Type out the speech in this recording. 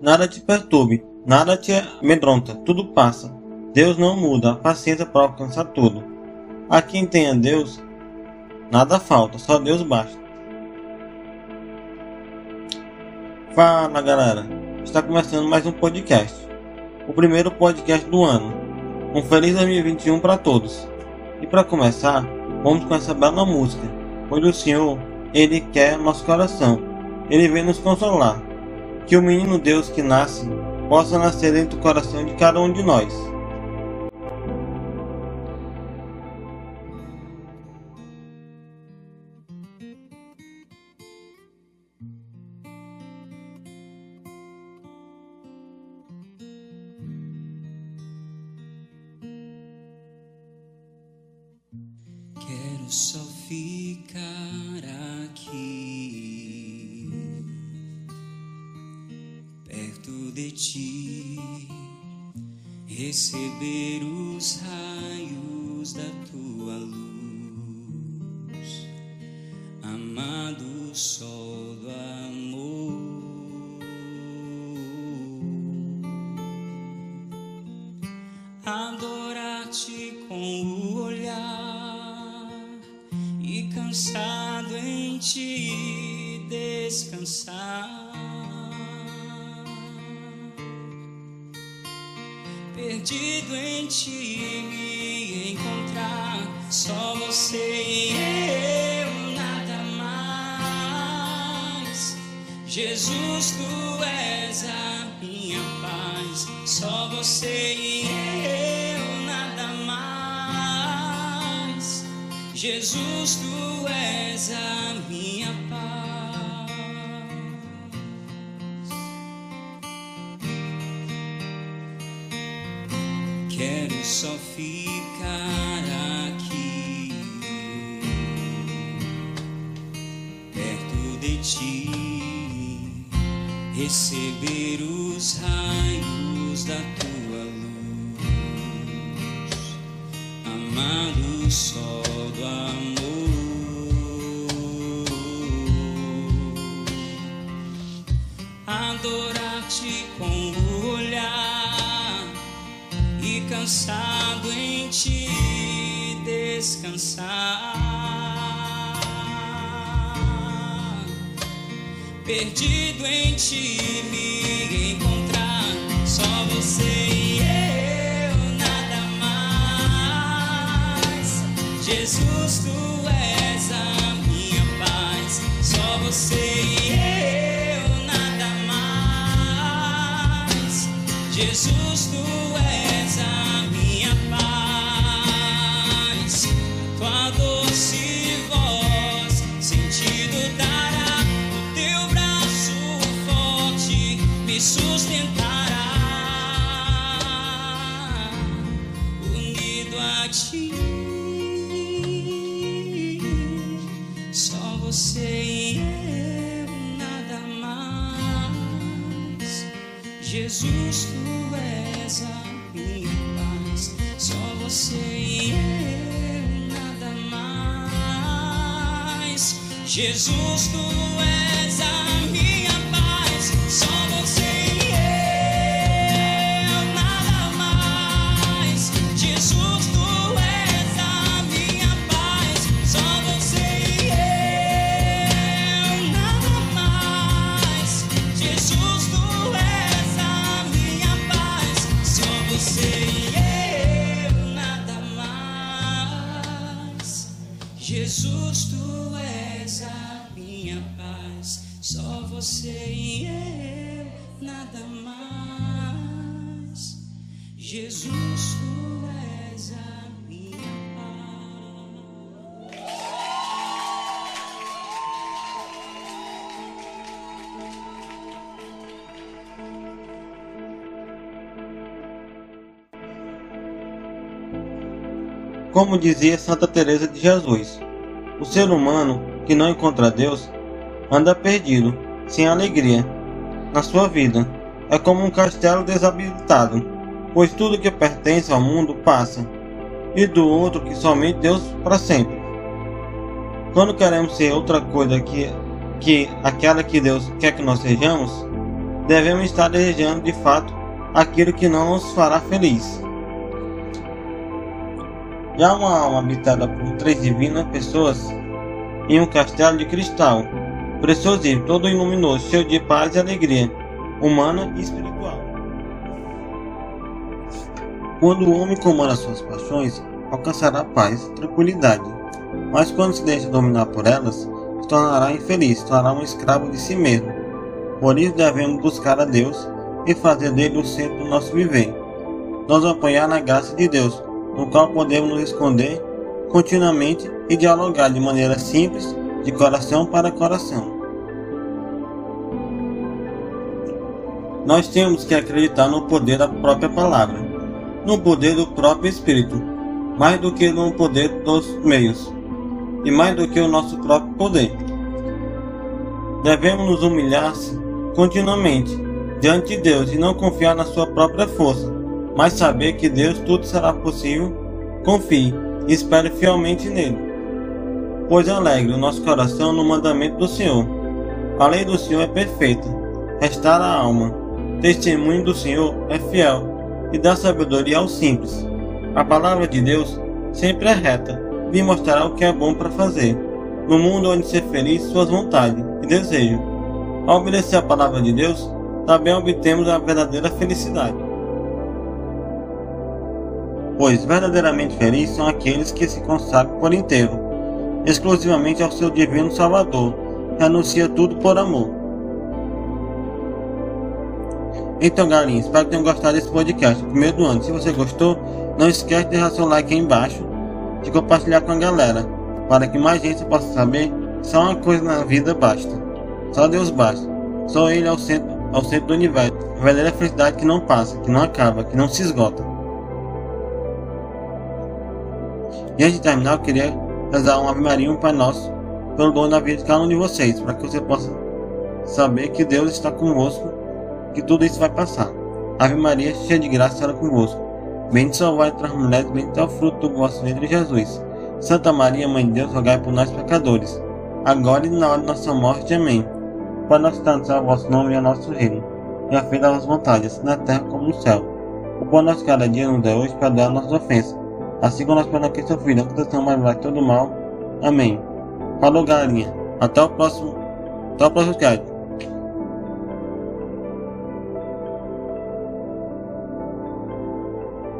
Nada te perturbe, nada te amedronta, tudo passa. Deus não muda, a paciência para alcançar tudo. A quem tenha Deus, nada falta, só Deus basta. Fala galera, está começando mais um podcast. O primeiro podcast do ano. Um feliz 2021 para todos. E para começar, vamos com essa bela música, pois o Senhor, Ele quer nosso coração. Ele vem nos consolar. Que o menino Deus que nasce possa nascer dentro do coração de cada um de nós. só ficar de ti, receber os raios da tua luz, amado sol do amor. Adorar-te com o olhar cansado em ti descansar. Perdido em ti me encontrar, só você e eu, nada mais. Jesus, tu és a minha paz, só você e eu, nada mais. Jesus, tu és a minha Quero só ficar aqui, perto de ti, receber os raios da tua luz, amado sol do amor. adorar-te com cansado em ti descansar. Perdido em ti me encontrar, só você e eu, nada mais. Jesus, tu és a minha paz, só você e eu. Jesus, tu és você e eu, nada mais. Jesus, tu você e eu nada mais. Jesus, tu és Jesus, tu és a minha paz, só você e eu, nada mais. Jesus, tu és a minha paz. Como dizia Santa Teresa de Jesus, o ser humano que não encontra Deus anda perdido, sem alegria. Na sua vida, é como um castelo desabilitado, pois tudo que pertence ao mundo passa, e do outro que somente Deus para sempre. Quando queremos ser outra coisa que, que aquela que Deus quer que nós sejamos, devemos estar desejando de fato aquilo que não nos fará feliz. Já uma alma habitada por três divinas pessoas em um castelo de cristal, preciosíssimo, todo luminoso, cheio de paz e alegria, humana e espiritual. Quando o homem comanda suas paixões, alcançará paz e tranquilidade, mas quando se deixa dominar por elas, se tornará infeliz, se tornará um escravo de si mesmo. Por isso devemos buscar a Deus e fazer dele o centro do nosso viver. Nos apoiar na graça de Deus, no qual podemos nos esconder continuamente e dialogar de maneira simples, de coração para coração. Nós temos que acreditar no poder da própria palavra, no poder do próprio Espírito, mais do que no poder dos meios, e mais do que o nosso próprio poder. Devemos nos humilhar continuamente diante de Deus e não confiar na sua própria força, mas saber que Deus tudo será possível. Confie e espere fielmente nele. Pois alegre o nosso coração no mandamento do Senhor. A lei do Senhor é perfeita, restaura a alma. Testemunho do Senhor é fiel e dá sabedoria aos simples. A palavra de Deus sempre é reta, lhe mostrará o que é bom para fazer. No mundo onde ser feliz, suas vontades e desejos. Ao obedecer a palavra de Deus, também obtemos a verdadeira felicidade. Pois verdadeiramente felizes são aqueles que se consagram por inteiro, exclusivamente ao seu divino Salvador, que anuncia tudo por amor. Então, galerinha, espero que tenham gostado desse podcast, primeiro do ano. Se você gostou, não esquece de deixar seu like aí embaixo, de compartilhar com a galera, para que mais gente possa saber só uma coisa na vida basta. Só Deus basta. Só Ele é o centro ao centro do universo, a verdadeira felicidade que não passa, que não acaba, que não se esgota. E antes de terminar, eu queria rezar um Ave Maria um Pai Nosso pelo dom da vida de cada um de vocês, para que você possa saber que Deus está convosco, que tudo isso vai passar. Ave Maria, cheia de graça, será convosco. Bendito sois vós entre as mulheres, bendito é o fruto do vosso ventre, Jesus. Santa Maria, Mãe de Deus, rogai por nós pecadores, agora e na hora de nossa morte. Amém. Pai nosso tanto é o vosso nome e o nosso reino, e a fé das vontades, na terra como no céu. O pão nosso cada dia nos dá hoje, perdoar nossas ofensas, assim como nós perdoamos quem sofreu, que estamos mais lá todo mal. Amém. Falou, galerinha. Até o próximo. Até o próximo podcast.